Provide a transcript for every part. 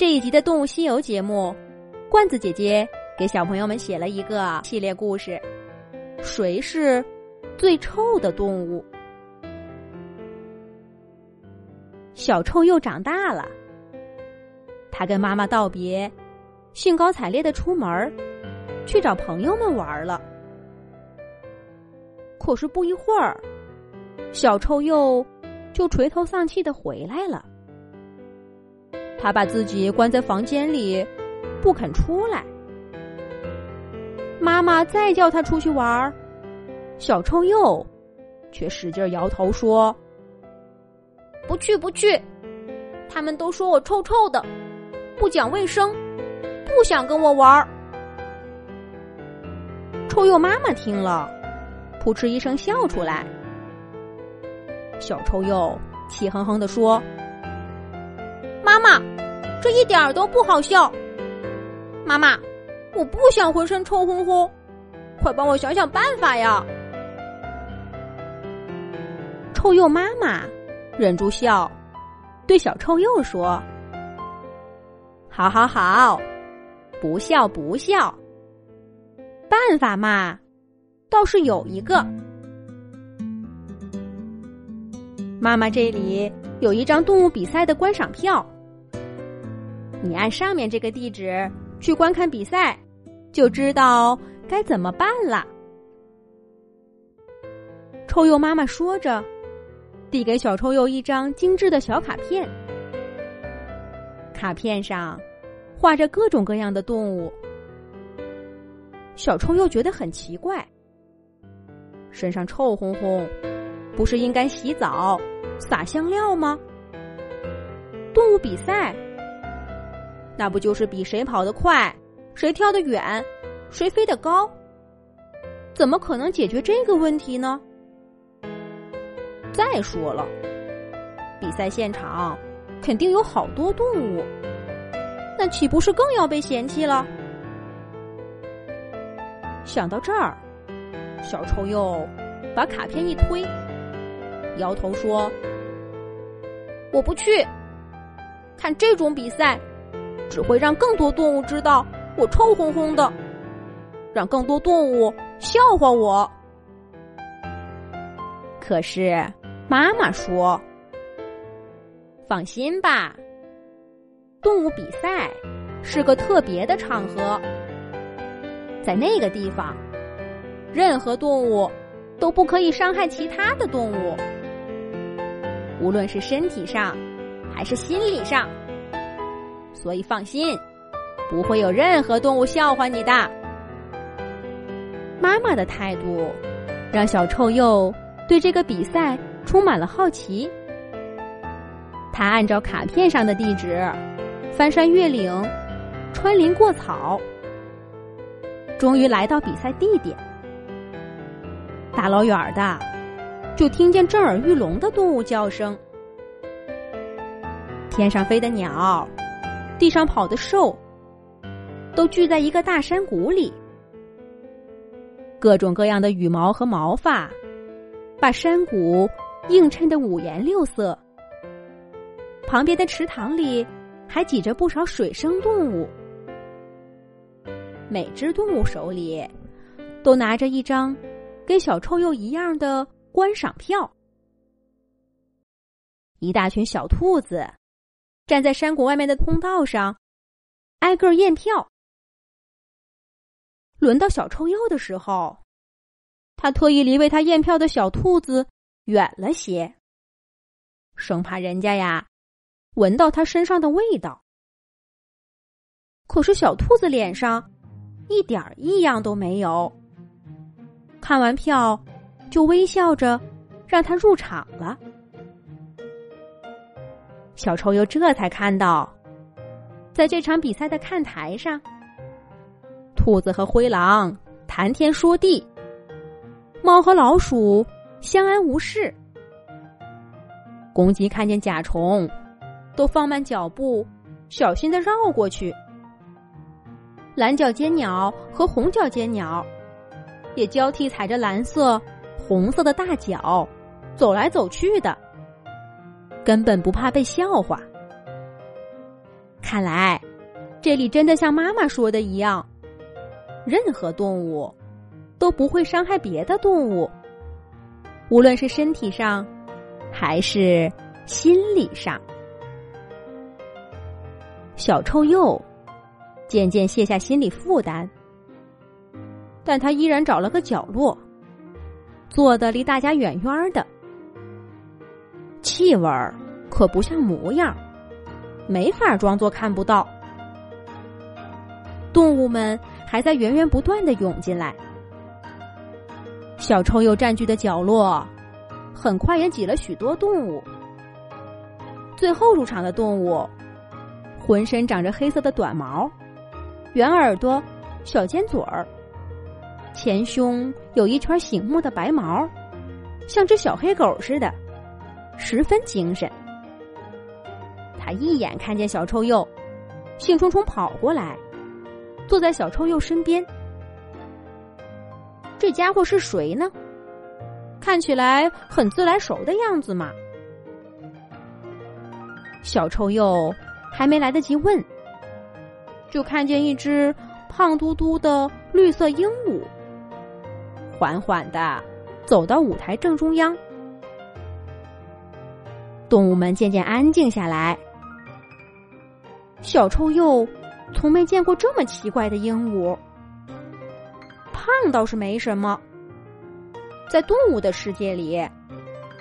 这一集的《动物西游》节目，罐子姐姐给小朋友们写了一个系列故事：谁是最臭的动物？小臭鼬长大了，他跟妈妈道别，兴高采烈的出门去找朋友们玩了。可是不一会儿，小臭鼬就垂头丧气的回来了。他把自己关在房间里，不肯出来。妈妈再叫他出去玩儿，小臭鼬却使劲摇头说：“不去，不去！他们都说我臭臭的，不讲卫生，不想跟我玩儿。”臭鼬妈妈听了，扑哧一声笑出来。小臭鼬气哼哼的说。这一点都不好笑。妈妈，我不想浑身臭烘烘，快帮我想想办法呀！臭鼬妈妈忍住笑，对小臭鼬说：“好好好，不笑不笑。办法嘛，倒是有一个。妈妈这里有一张动物比赛的观赏票。”你按上面这个地址去观看比赛，就知道该怎么办了。臭鼬妈妈说着，递给小臭鼬一张精致的小卡片。卡片上画着各种各样的动物。小臭鼬觉得很奇怪，身上臭烘烘，不是应该洗澡、撒香料吗？动物比赛。那不就是比谁跑得快，谁跳得远，谁飞得高？怎么可能解决这个问题呢？再说了，比赛现场肯定有好多动物，那岂不是更要被嫌弃了？想到这儿，小臭鼬把卡片一推，摇头说：“我不去，看这种比赛。”只会让更多动物知道我臭烘烘的，让更多动物笑话我。可是妈妈说：“放心吧，动物比赛是个特别的场合，在那个地方，任何动物都不可以伤害其他的动物，无论是身体上还是心理上。”所以放心，不会有任何动物笑话你的。妈妈的态度让小臭鼬对这个比赛充满了好奇。他按照卡片上的地址，翻山越岭，穿林过草，终于来到比赛地点。大老远的，就听见震耳欲聋的动物叫声，天上飞的鸟。地上跑的兽，都聚在一个大山谷里。各种各样的羽毛和毛发，把山谷映衬的五颜六色。旁边的池塘里还挤着不少水生动物。每只动物手里都拿着一张跟小臭鼬一样的观赏票。一大群小兔子。站在山谷外面的通道上，挨个验票。轮到小臭鼬的时候，他特意离为他验票的小兔子远了些，生怕人家呀闻到他身上的味道。可是小兔子脸上一点异样都没有，看完票就微笑着让他入场了。小臭鼬这才看到，在这场比赛的看台上，兔子和灰狼谈天说地，猫和老鼠相安无事，公鸡看见甲虫，都放慢脚步，小心的绕过去。蓝脚尖鸟和红脚尖鸟也交替踩着蓝色、红色的大脚，走来走去的。根本不怕被笑话。看来这里真的像妈妈说的一样，任何动物都不会伤害别的动物，无论是身体上还是心理上。小臭鼬渐渐卸下心理负担，但他依然找了个角落，坐的离大家远远的。气味儿可不像模样，没法装作看不到。动物们还在源源不断的涌进来，小臭鼬占据的角落，很快也挤了许多动物。最后入场的动物，浑身长着黑色的短毛，圆耳朵，小尖嘴儿，前胸有一圈醒目的白毛，像只小黑狗似的。十分精神，他一眼看见小臭鼬，兴冲冲跑过来，坐在小臭鼬身边。这家伙是谁呢？看起来很自来熟的样子嘛。小臭鼬还没来得及问，就看见一只胖嘟嘟的绿色鹦鹉，缓缓的走到舞台正中央。动物们渐渐安静下来。小臭鼬从没见过这么奇怪的鹦鹉。胖倒是没什么，在动物的世界里，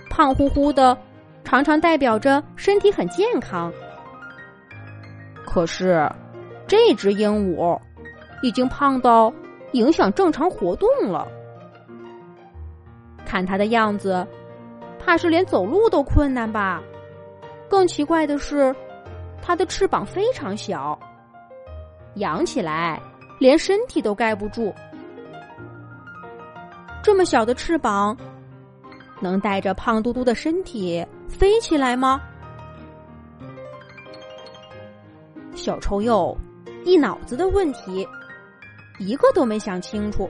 胖乎乎的常常代表着身体很健康。可是，这只鹦鹉已经胖到影响正常活动了。看它的样子。怕是连走路都困难吧？更奇怪的是，它的翅膀非常小，扬起来连身体都盖不住。这么小的翅膀，能带着胖嘟嘟的身体飞起来吗？小臭鼬一脑子的问题，一个都没想清楚。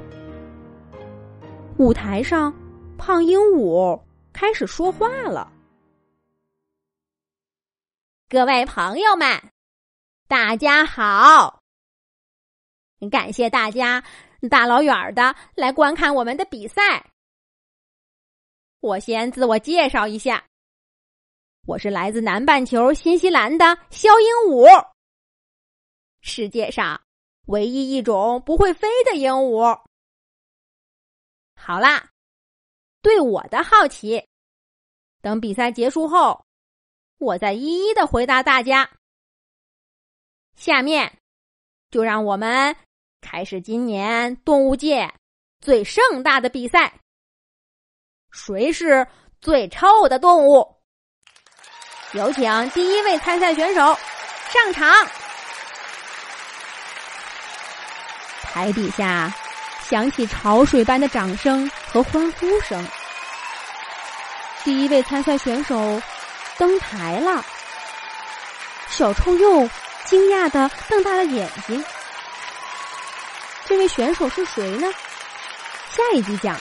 舞台上，胖鹦鹉。开始说话了，各位朋友们，大家好！感谢大家大老远的来观看我们的比赛。我先自我介绍一下，我是来自南半球新西兰的肖鹦鹉，世界上唯一一种不会飞的鹦鹉。好啦。对我的好奇，等比赛结束后，我再一一的回答大家。下面，就让我们开始今年动物界最盛大的比赛——谁是最臭的动物？有请第一位参赛选手上场。台底下。响起潮水般的掌声和欢呼声。第一位参赛选手登台了，小臭鼬惊讶的瞪大了眼睛。这位选手是谁呢？下一集讲。